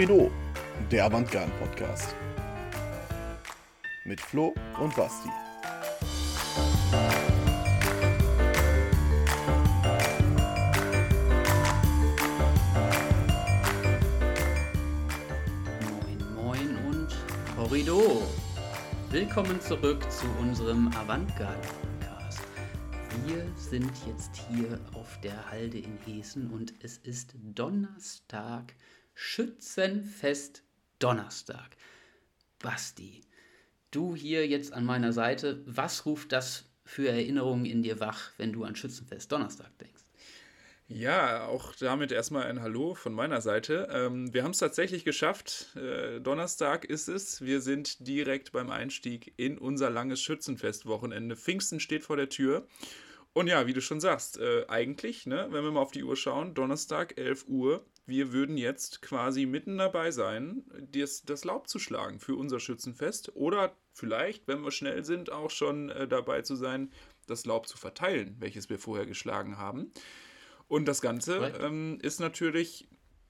Horrido, der Avantgarde-Podcast. Mit Flo und Basti. Moin, moin und Horrido. Willkommen zurück zu unserem Avantgarde-Podcast. Wir sind jetzt hier auf der Halde in Hessen und es ist Donnerstag, Schützenfest Donnerstag. Basti, du hier jetzt an meiner Seite, was ruft das für Erinnerungen in dir wach, wenn du an Schützenfest Donnerstag denkst? Ja, auch damit erstmal ein Hallo von meiner Seite. Ähm, wir haben es tatsächlich geschafft. Äh, Donnerstag ist es. Wir sind direkt beim Einstieg in unser langes Schützenfestwochenende. Pfingsten steht vor der Tür. Und ja, wie du schon sagst, äh, eigentlich, ne, wenn wir mal auf die Uhr schauen, Donnerstag, 11 Uhr, wir würden jetzt quasi mitten dabei sein, das, das Laub zu schlagen für unser Schützenfest. Oder vielleicht, wenn wir schnell sind, auch schon äh, dabei zu sein, das Laub zu verteilen, welches wir vorher geschlagen haben. Und das Ganze ähm, ist natürlich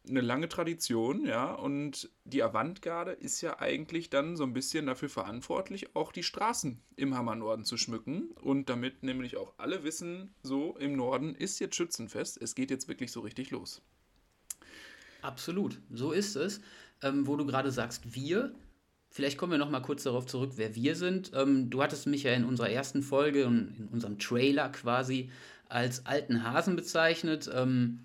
eine lange Tradition, ja, und die Avantgarde ist ja eigentlich dann so ein bisschen dafür verantwortlich, auch die Straßen im Hammernorden zu schmücken. Und damit nämlich auch alle wissen, so im Norden ist jetzt Schützenfest, es geht jetzt wirklich so richtig los. Absolut, so ist es. Ähm, wo du gerade sagst, wir, vielleicht kommen wir noch mal kurz darauf zurück, wer wir sind. Ähm, du hattest mich ja in unserer ersten Folge und in unserem Trailer quasi als alten Hasen bezeichnet. Ähm,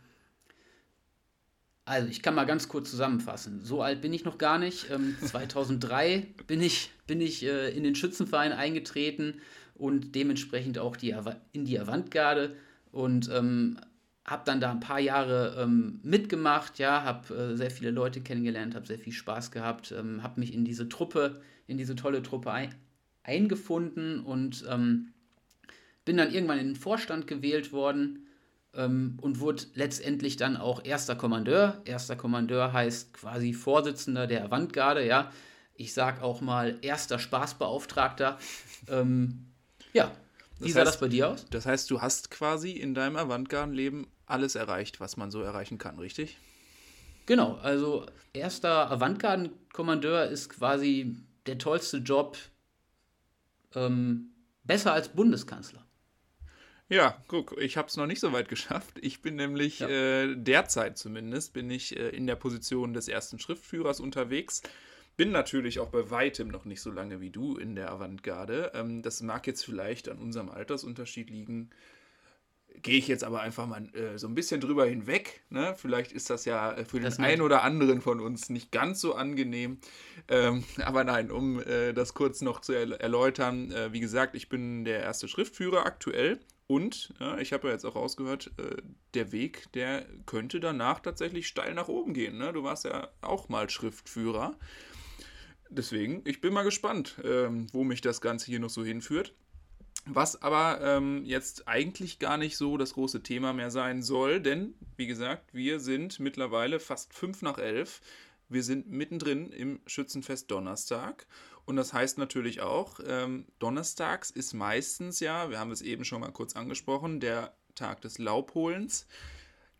also ich kann mal ganz kurz zusammenfassen. So alt bin ich noch gar nicht. Ähm, 2003 bin ich, bin ich äh, in den Schützenverein eingetreten und dementsprechend auch die, in die Avantgarde und ähm, habe dann da ein paar Jahre ähm, mitgemacht, ja, habe äh, sehr viele Leute kennengelernt, habe sehr viel Spaß gehabt, ähm, habe mich in diese Truppe, in diese tolle Truppe ein, eingefunden und ähm, bin dann irgendwann in den Vorstand gewählt worden ähm, und wurde letztendlich dann auch erster Kommandeur. Erster Kommandeur heißt quasi Vorsitzender der Avantgarde, ja. Ich sag auch mal erster Spaßbeauftragter. Ähm, ja, wie das sah heißt, das bei dir aus? Das heißt, du hast quasi in deinem Avantgarden-Leben alles erreicht, was man so erreichen kann, richtig? Genau, also erster Avantgarden-Kommandeur ist quasi der tollste Job, ähm, besser als Bundeskanzler. Ja, guck, ich habe es noch nicht so weit geschafft. Ich bin nämlich ja. äh, derzeit zumindest bin ich äh, in der Position des ersten Schriftführers unterwegs. Bin natürlich auch bei weitem noch nicht so lange wie du in der Avantgarde. Ähm, das mag jetzt vielleicht an unserem Altersunterschied liegen. Gehe ich jetzt aber einfach mal äh, so ein bisschen drüber hinweg. Ne? Vielleicht ist das ja äh, für das den einen oder anderen von uns nicht ganz so angenehm. Ähm, aber nein, um äh, das kurz noch zu erläutern, äh, wie gesagt, ich bin der erste Schriftführer aktuell und ja, ich habe ja jetzt auch rausgehört, äh, der Weg, der könnte danach tatsächlich steil nach oben gehen. Ne? Du warst ja auch mal Schriftführer. Deswegen, ich bin mal gespannt, ähm, wo mich das Ganze hier noch so hinführt. Was aber ähm, jetzt eigentlich gar nicht so das große Thema mehr sein soll, denn wie gesagt, wir sind mittlerweile fast fünf nach elf. Wir sind mittendrin im Schützenfest Donnerstag und das heißt natürlich auch, ähm, donnerstags ist meistens ja, wir haben es eben schon mal kurz angesprochen, der Tag des Laubholens.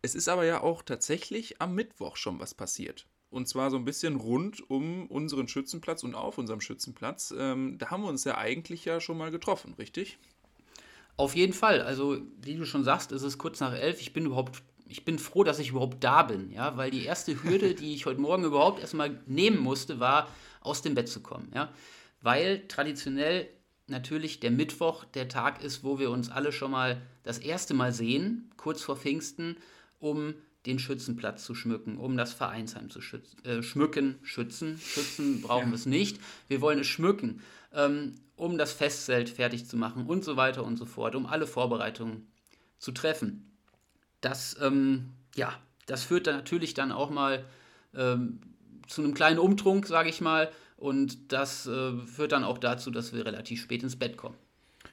Es ist aber ja auch tatsächlich am Mittwoch schon was passiert. Und zwar so ein bisschen rund um unseren Schützenplatz und auf unserem Schützenplatz. Ähm, da haben wir uns ja eigentlich ja schon mal getroffen, richtig? Auf jeden Fall. Also, wie du schon sagst, ist es kurz nach elf. Ich bin überhaupt, ich bin froh, dass ich überhaupt da bin, ja, weil die erste Hürde, die ich heute Morgen überhaupt erstmal nehmen musste, war, aus dem Bett zu kommen. Ja? Weil traditionell natürlich der Mittwoch der Tag ist, wo wir uns alle schon mal das erste Mal sehen, kurz vor Pfingsten, um den Schützenplatz zu schmücken, um das Vereinsheim zu schützen, äh, schmücken, schützen. Schützen brauchen ja. wir es nicht. Wir wollen es schmücken, ähm, um das Festzelt fertig zu machen und so weiter und so fort, um alle Vorbereitungen zu treffen. Das, ähm, ja, das führt dann natürlich dann auch mal ähm, zu einem kleinen Umtrunk, sage ich mal. Und das äh, führt dann auch dazu, dass wir relativ spät ins Bett kommen.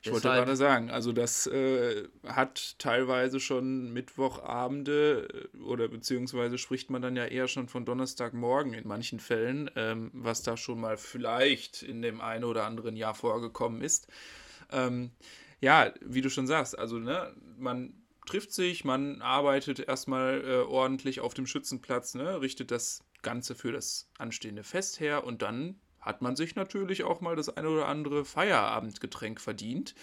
Ich wollte gerade sagen, also das äh, hat teilweise schon Mittwochabende äh, oder beziehungsweise spricht man dann ja eher schon von Donnerstagmorgen in manchen Fällen, ähm, was da schon mal vielleicht in dem einen oder anderen Jahr vorgekommen ist. Ähm, ja, wie du schon sagst, also ne, man trifft sich, man arbeitet erstmal äh, ordentlich auf dem Schützenplatz, ne, richtet das Ganze für das anstehende Fest her und dann hat man sich natürlich auch mal das eine oder andere Feierabendgetränk verdient.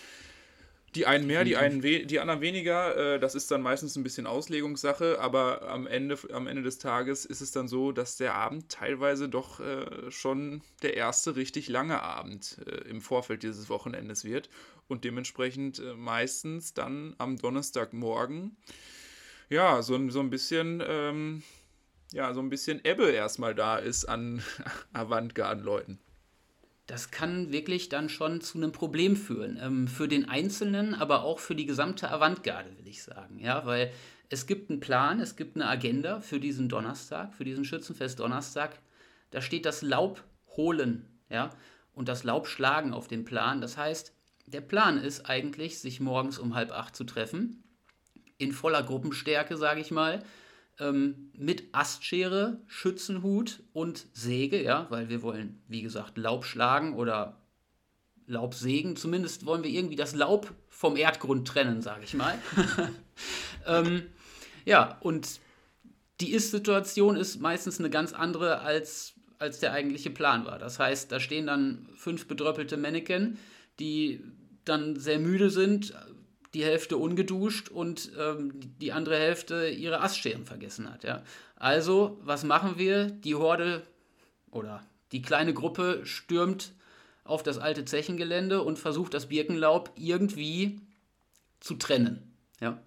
Die einen mehr, die, einen die anderen weniger. Äh, das ist dann meistens ein bisschen Auslegungssache, aber am Ende, am Ende des Tages ist es dann so, dass der Abend teilweise doch äh, schon der erste richtig lange Abend äh, im Vorfeld dieses Wochenendes wird und dementsprechend meistens dann am Donnerstagmorgen ja so, so ein bisschen ähm, ja so ein bisschen Ebbe erstmal da ist an Avantgarden-Leuten das kann wirklich dann schon zu einem Problem führen. Ähm, für den Einzelnen, aber auch für die gesamte Avantgarde, will ich sagen. Ja, weil es gibt einen Plan, es gibt eine Agenda für diesen Donnerstag, für diesen Schützenfest Donnerstag. Da steht das Laub holen, ja, und das Laub schlagen auf dem Plan. Das heißt, der Plan ist eigentlich, sich morgens um halb acht zu treffen, in voller Gruppenstärke, sage ich mal, ähm, mit Astschere, Schützenhut und Säge, ja, weil wir wollen, wie gesagt, Laub schlagen oder Laub sägen. Zumindest wollen wir irgendwie das Laub vom Erdgrund trennen, sage ich mal. ähm, ja, und die Ist-Situation ist meistens eine ganz andere, als, als der eigentliche Plan war. Das heißt, da stehen dann fünf bedröppelte Mannequin, die dann sehr müde sind, die Hälfte ungeduscht und ähm, die andere Hälfte ihre Astscheren vergessen hat. Ja? Also, was machen wir? Die Horde oder die kleine Gruppe stürmt auf das alte Zechengelände und versucht das Birkenlaub irgendwie zu trennen. Ja?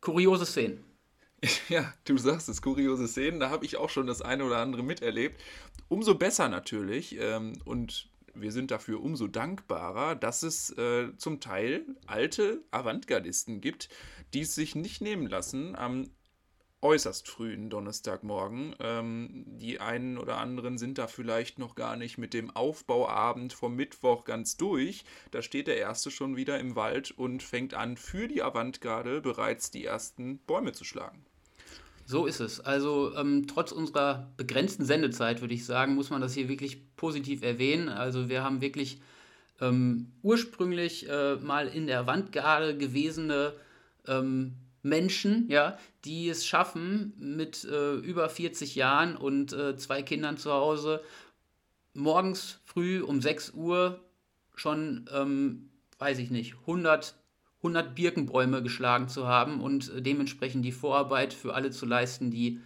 Kuriose Szenen. Ja, du sagst es, kuriose Szenen, da habe ich auch schon das eine oder andere miterlebt. Umso besser natürlich. Ähm, und wir sind dafür umso dankbarer, dass es äh, zum Teil alte Avantgardisten gibt, die es sich nicht nehmen lassen, am äußerst frühen Donnerstagmorgen. Ähm, die einen oder anderen sind da vielleicht noch gar nicht mit dem Aufbauabend vom Mittwoch ganz durch. Da steht der Erste schon wieder im Wald und fängt an, für die Avantgarde bereits die ersten Bäume zu schlagen. So ist es. Also ähm, trotz unserer begrenzten Sendezeit, würde ich sagen, muss man das hier wirklich positiv erwähnen. Also wir haben wirklich ähm, ursprünglich äh, mal in der Wandgarde gewesene ähm, Menschen, ja, die es schaffen, mit äh, über 40 Jahren und äh, zwei Kindern zu Hause morgens früh um 6 Uhr schon, ähm, weiß ich nicht, 100 100 Birkenbäume geschlagen zu haben und äh, dementsprechend die Vorarbeit für alle zu leisten, die,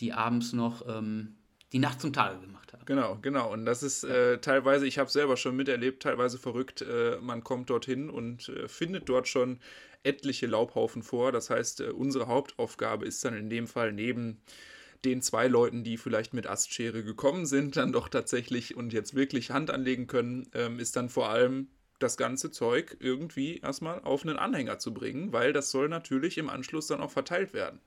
die abends noch ähm, die Nacht zum Tage gemacht haben. Genau, genau. Und das ist äh, teilweise, ich habe es selber schon miterlebt, teilweise verrückt. Äh, man kommt dorthin und äh, findet dort schon etliche Laubhaufen vor. Das heißt, äh, unsere Hauptaufgabe ist dann in dem Fall neben den zwei Leuten, die vielleicht mit Astschere gekommen sind, dann doch tatsächlich und jetzt wirklich Hand anlegen können, ähm, ist dann vor allem das ganze Zeug irgendwie erstmal auf einen Anhänger zu bringen, weil das soll natürlich im Anschluss dann auch verteilt werden.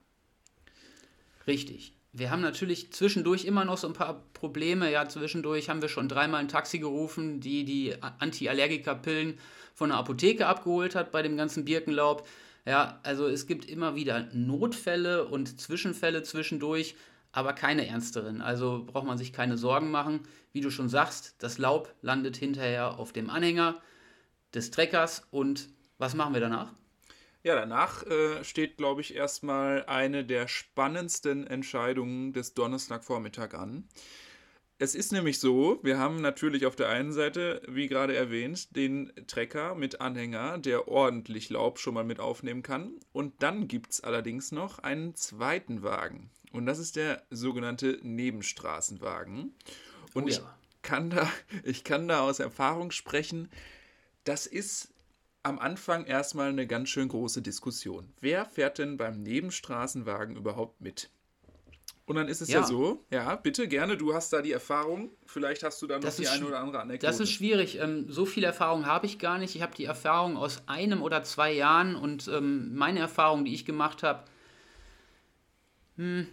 Richtig. Wir haben natürlich zwischendurch immer noch so ein paar Probleme. Ja, zwischendurch haben wir schon dreimal ein Taxi gerufen, die die Anti-Allergiker-Pillen von der Apotheke abgeholt hat bei dem ganzen Birkenlaub. Ja, also es gibt immer wieder Notfälle und Zwischenfälle zwischendurch, aber keine ernsteren. Also braucht man sich keine Sorgen machen. Wie du schon sagst, das Laub landet hinterher auf dem Anhänger des Treckers und was machen wir danach? Ja, danach äh, steht, glaube ich, erstmal eine der spannendsten Entscheidungen des Donnerstagvormittag an. Es ist nämlich so, wir haben natürlich auf der einen Seite, wie gerade erwähnt, den Trecker mit Anhänger, der ordentlich Laub schon mal mit aufnehmen kann. Und dann gibt es allerdings noch einen zweiten Wagen. Und das ist der sogenannte Nebenstraßenwagen. Und oh ja. ich, kann da, ich kann da aus Erfahrung sprechen, das ist am Anfang erstmal eine ganz schön große Diskussion. Wer fährt denn beim Nebenstraßenwagen überhaupt mit? Und dann ist es ja. ja. so, ja, bitte gerne, du hast da die Erfahrung, vielleicht hast du da noch das die eine oder andere Anekdote. Das ist schwierig, ähm, so viel Erfahrung habe ich gar nicht. Ich habe die Erfahrung aus einem oder zwei Jahren und ähm, meine Erfahrung, die ich gemacht habe, hm,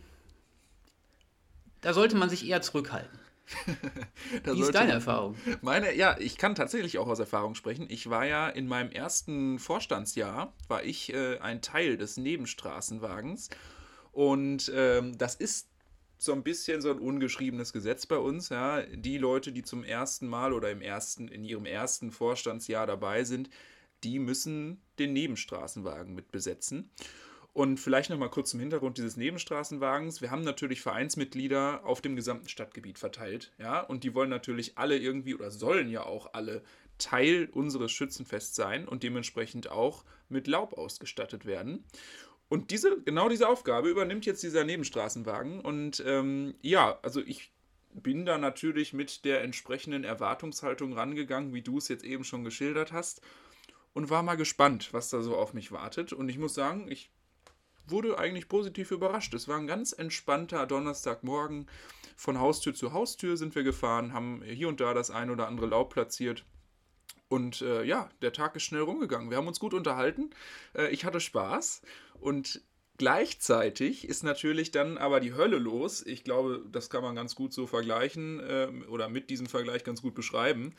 da sollte man sich eher zurückhalten. Wie ist deine Erfahrung? Meine, ja, ich kann tatsächlich auch aus Erfahrung sprechen. Ich war ja in meinem ersten Vorstandsjahr, war ich äh, ein Teil des Nebenstraßenwagens. Und ähm, das ist so ein bisschen so ein ungeschriebenes Gesetz bei uns. Ja. Die Leute, die zum ersten Mal oder im ersten, in ihrem ersten Vorstandsjahr dabei sind, die müssen den Nebenstraßenwagen mit besetzen. Und vielleicht noch mal kurz zum Hintergrund dieses Nebenstraßenwagens. Wir haben natürlich Vereinsmitglieder auf dem gesamten Stadtgebiet verteilt, ja, und die wollen natürlich alle irgendwie oder sollen ja auch alle Teil unseres Schützenfests sein und dementsprechend auch mit Laub ausgestattet werden. Und diese, genau diese Aufgabe übernimmt jetzt dieser Nebenstraßenwagen. Und ähm, ja, also ich bin da natürlich mit der entsprechenden Erwartungshaltung rangegangen, wie du es jetzt eben schon geschildert hast. Und war mal gespannt, was da so auf mich wartet. Und ich muss sagen, ich wurde eigentlich positiv überrascht. Es war ein ganz entspannter Donnerstagmorgen. Von Haustür zu Haustür sind wir gefahren, haben hier und da das ein oder andere Laub platziert. Und äh, ja, der Tag ist schnell rumgegangen. Wir haben uns gut unterhalten. Äh, ich hatte Spaß. Und gleichzeitig ist natürlich dann aber die Hölle los. Ich glaube, das kann man ganz gut so vergleichen äh, oder mit diesem Vergleich ganz gut beschreiben.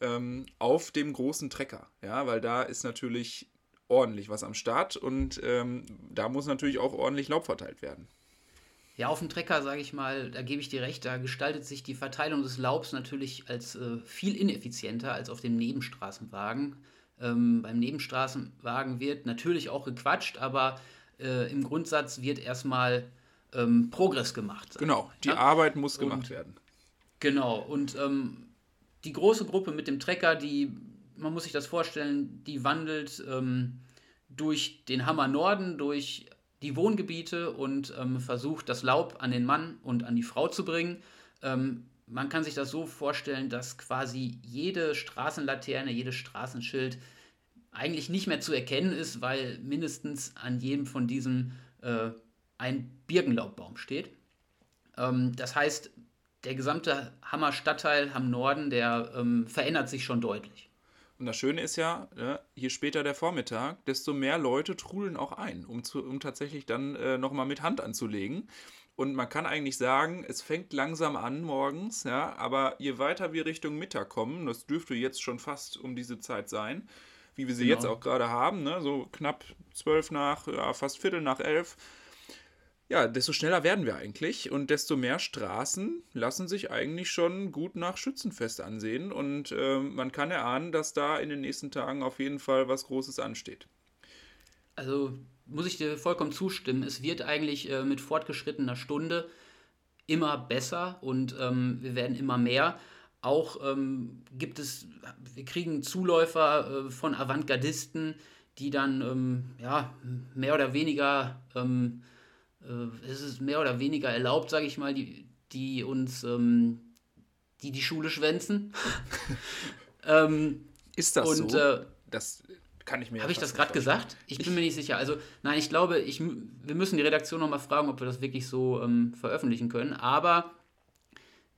Ähm, auf dem großen Trecker. Ja, weil da ist natürlich ordentlich was am Start und ähm, da muss natürlich auch ordentlich Laub verteilt werden. Ja, auf dem Trecker, sage ich mal, da gebe ich dir recht, da gestaltet sich die Verteilung des Laubs natürlich als äh, viel ineffizienter als auf dem Nebenstraßenwagen. Ähm, beim Nebenstraßenwagen wird natürlich auch gequatscht, aber äh, im Grundsatz wird erstmal ähm, Progress gemacht. Genau, die ja? Arbeit muss gemacht und, werden. Genau, und ähm, die große Gruppe mit dem Trecker, die, man muss sich das vorstellen, die wandelt ähm, durch den Hammer Norden, durch die Wohngebiete und ähm, versucht, das Laub an den Mann und an die Frau zu bringen. Ähm, man kann sich das so vorstellen, dass quasi jede Straßenlaterne, jedes Straßenschild eigentlich nicht mehr zu erkennen ist, weil mindestens an jedem von diesen äh, ein Birkenlaubbaum steht. Ähm, das heißt, der gesamte Hammer Stadtteil am Norden, der ähm, verändert sich schon deutlich. Und das Schöne ist ja, ne, je später der Vormittag, desto mehr Leute trudeln auch ein, um, zu, um tatsächlich dann äh, nochmal mit Hand anzulegen. Und man kann eigentlich sagen, es fängt langsam an morgens, ja, aber je weiter wir Richtung Mittag kommen, das dürfte jetzt schon fast um diese Zeit sein, wie wir sie genau. jetzt auch gerade haben, ne, so knapp zwölf nach, ja, fast Viertel nach elf, ja, desto schneller werden wir eigentlich und desto mehr Straßen lassen sich eigentlich schon gut nach Schützenfest ansehen und äh, man kann erahnen, dass da in den nächsten Tagen auf jeden Fall was Großes ansteht. Also muss ich dir vollkommen zustimmen. Es wird eigentlich äh, mit fortgeschrittener Stunde immer besser und ähm, wir werden immer mehr. Auch ähm, gibt es, wir kriegen Zuläufer äh, von Avantgardisten, die dann ähm, ja, mehr oder weniger äh, es ist mehr oder weniger erlaubt, sage ich mal, die, die uns, ähm, die die Schule schwänzen. ähm, ist das und, so? Äh, das kann ich mir. Habe ich das gerade gesagt? Ich bin mir nicht sicher. Also nein, ich glaube, ich, wir müssen die Redaktion nochmal fragen, ob wir das wirklich so ähm, veröffentlichen können. Aber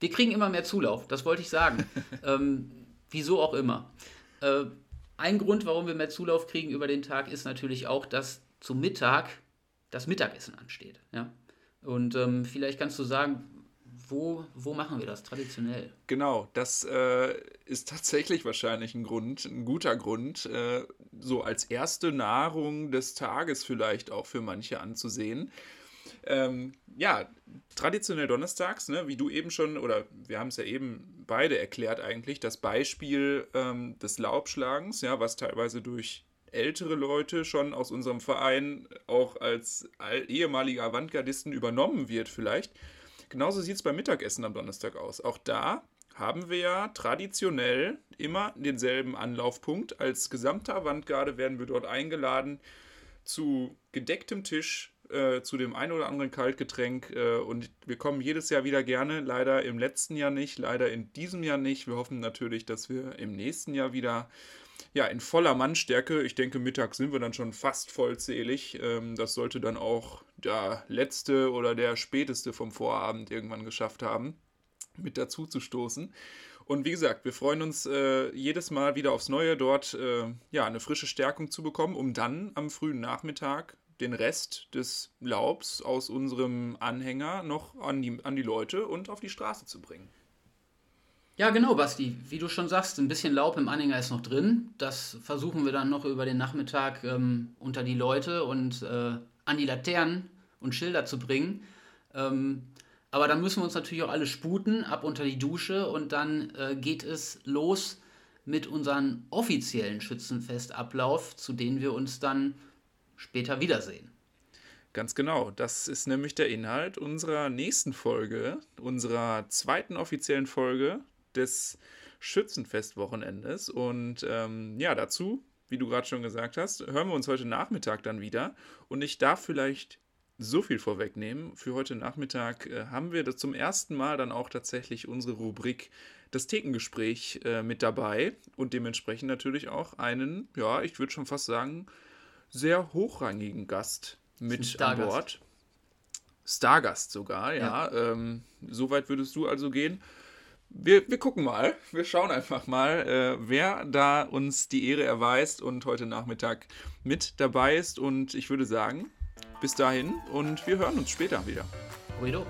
wir kriegen immer mehr Zulauf. Das wollte ich sagen. ähm, wieso auch immer. Äh, ein Grund, warum wir mehr Zulauf kriegen über den Tag, ist natürlich auch, dass zum Mittag das Mittagessen ansteht. Ja? Und ähm, vielleicht kannst du sagen, wo, wo machen wir das traditionell? Genau, das äh, ist tatsächlich wahrscheinlich ein Grund, ein guter Grund, äh, so als erste Nahrung des Tages vielleicht auch für manche anzusehen. Ähm, ja, traditionell donnerstags, ne, wie du eben schon, oder wir haben es ja eben beide erklärt eigentlich, das Beispiel ähm, des Laubschlagens, ja, was teilweise durch ältere Leute schon aus unserem Verein auch als ehemalige Avantgardisten übernommen wird vielleicht. Genauso sieht es beim Mittagessen am Donnerstag aus. Auch da haben wir ja traditionell immer denselben Anlaufpunkt. Als gesamte Avantgarde werden wir dort eingeladen zu gedecktem Tisch, äh, zu dem ein oder anderen Kaltgetränk. Äh, und wir kommen jedes Jahr wieder gerne. Leider im letzten Jahr nicht, leider in diesem Jahr nicht. Wir hoffen natürlich, dass wir im nächsten Jahr wieder ja, in voller Mannstärke. Ich denke, mittags sind wir dann schon fast vollzählig. Ähm, das sollte dann auch der letzte oder der späteste vom Vorabend irgendwann geschafft haben, mit dazu zu stoßen. Und wie gesagt, wir freuen uns äh, jedes Mal wieder aufs Neue, dort äh, ja, eine frische Stärkung zu bekommen, um dann am frühen Nachmittag den Rest des Laubs aus unserem Anhänger noch an die, an die Leute und auf die Straße zu bringen. Ja, genau, Basti. Wie du schon sagst, ein bisschen Laub im Anhänger ist noch drin. Das versuchen wir dann noch über den Nachmittag ähm, unter die Leute und äh, an die Laternen und Schilder zu bringen. Ähm, aber dann müssen wir uns natürlich auch alle sputen, ab unter die Dusche und dann äh, geht es los mit unserem offiziellen Schützenfestablauf, zu denen wir uns dann später wiedersehen. Ganz genau, das ist nämlich der Inhalt unserer nächsten Folge, unserer zweiten offiziellen Folge des Schützenfestwochenendes. Und ähm, ja, dazu, wie du gerade schon gesagt hast, hören wir uns heute Nachmittag dann wieder. Und ich darf vielleicht so viel vorwegnehmen. Für heute Nachmittag äh, haben wir das zum ersten Mal dann auch tatsächlich unsere Rubrik das Thekengespräch äh, mit dabei und dementsprechend natürlich auch einen, ja, ich würde schon fast sagen, sehr hochrangigen Gast mit an Bord. Stargast sogar, ja. ja. Ähm, so weit würdest du also gehen. Wir, wir gucken mal, wir schauen einfach mal, äh, wer da uns die Ehre erweist und heute Nachmittag mit dabei ist. Und ich würde sagen, bis dahin und wir hören uns später wieder. Guido.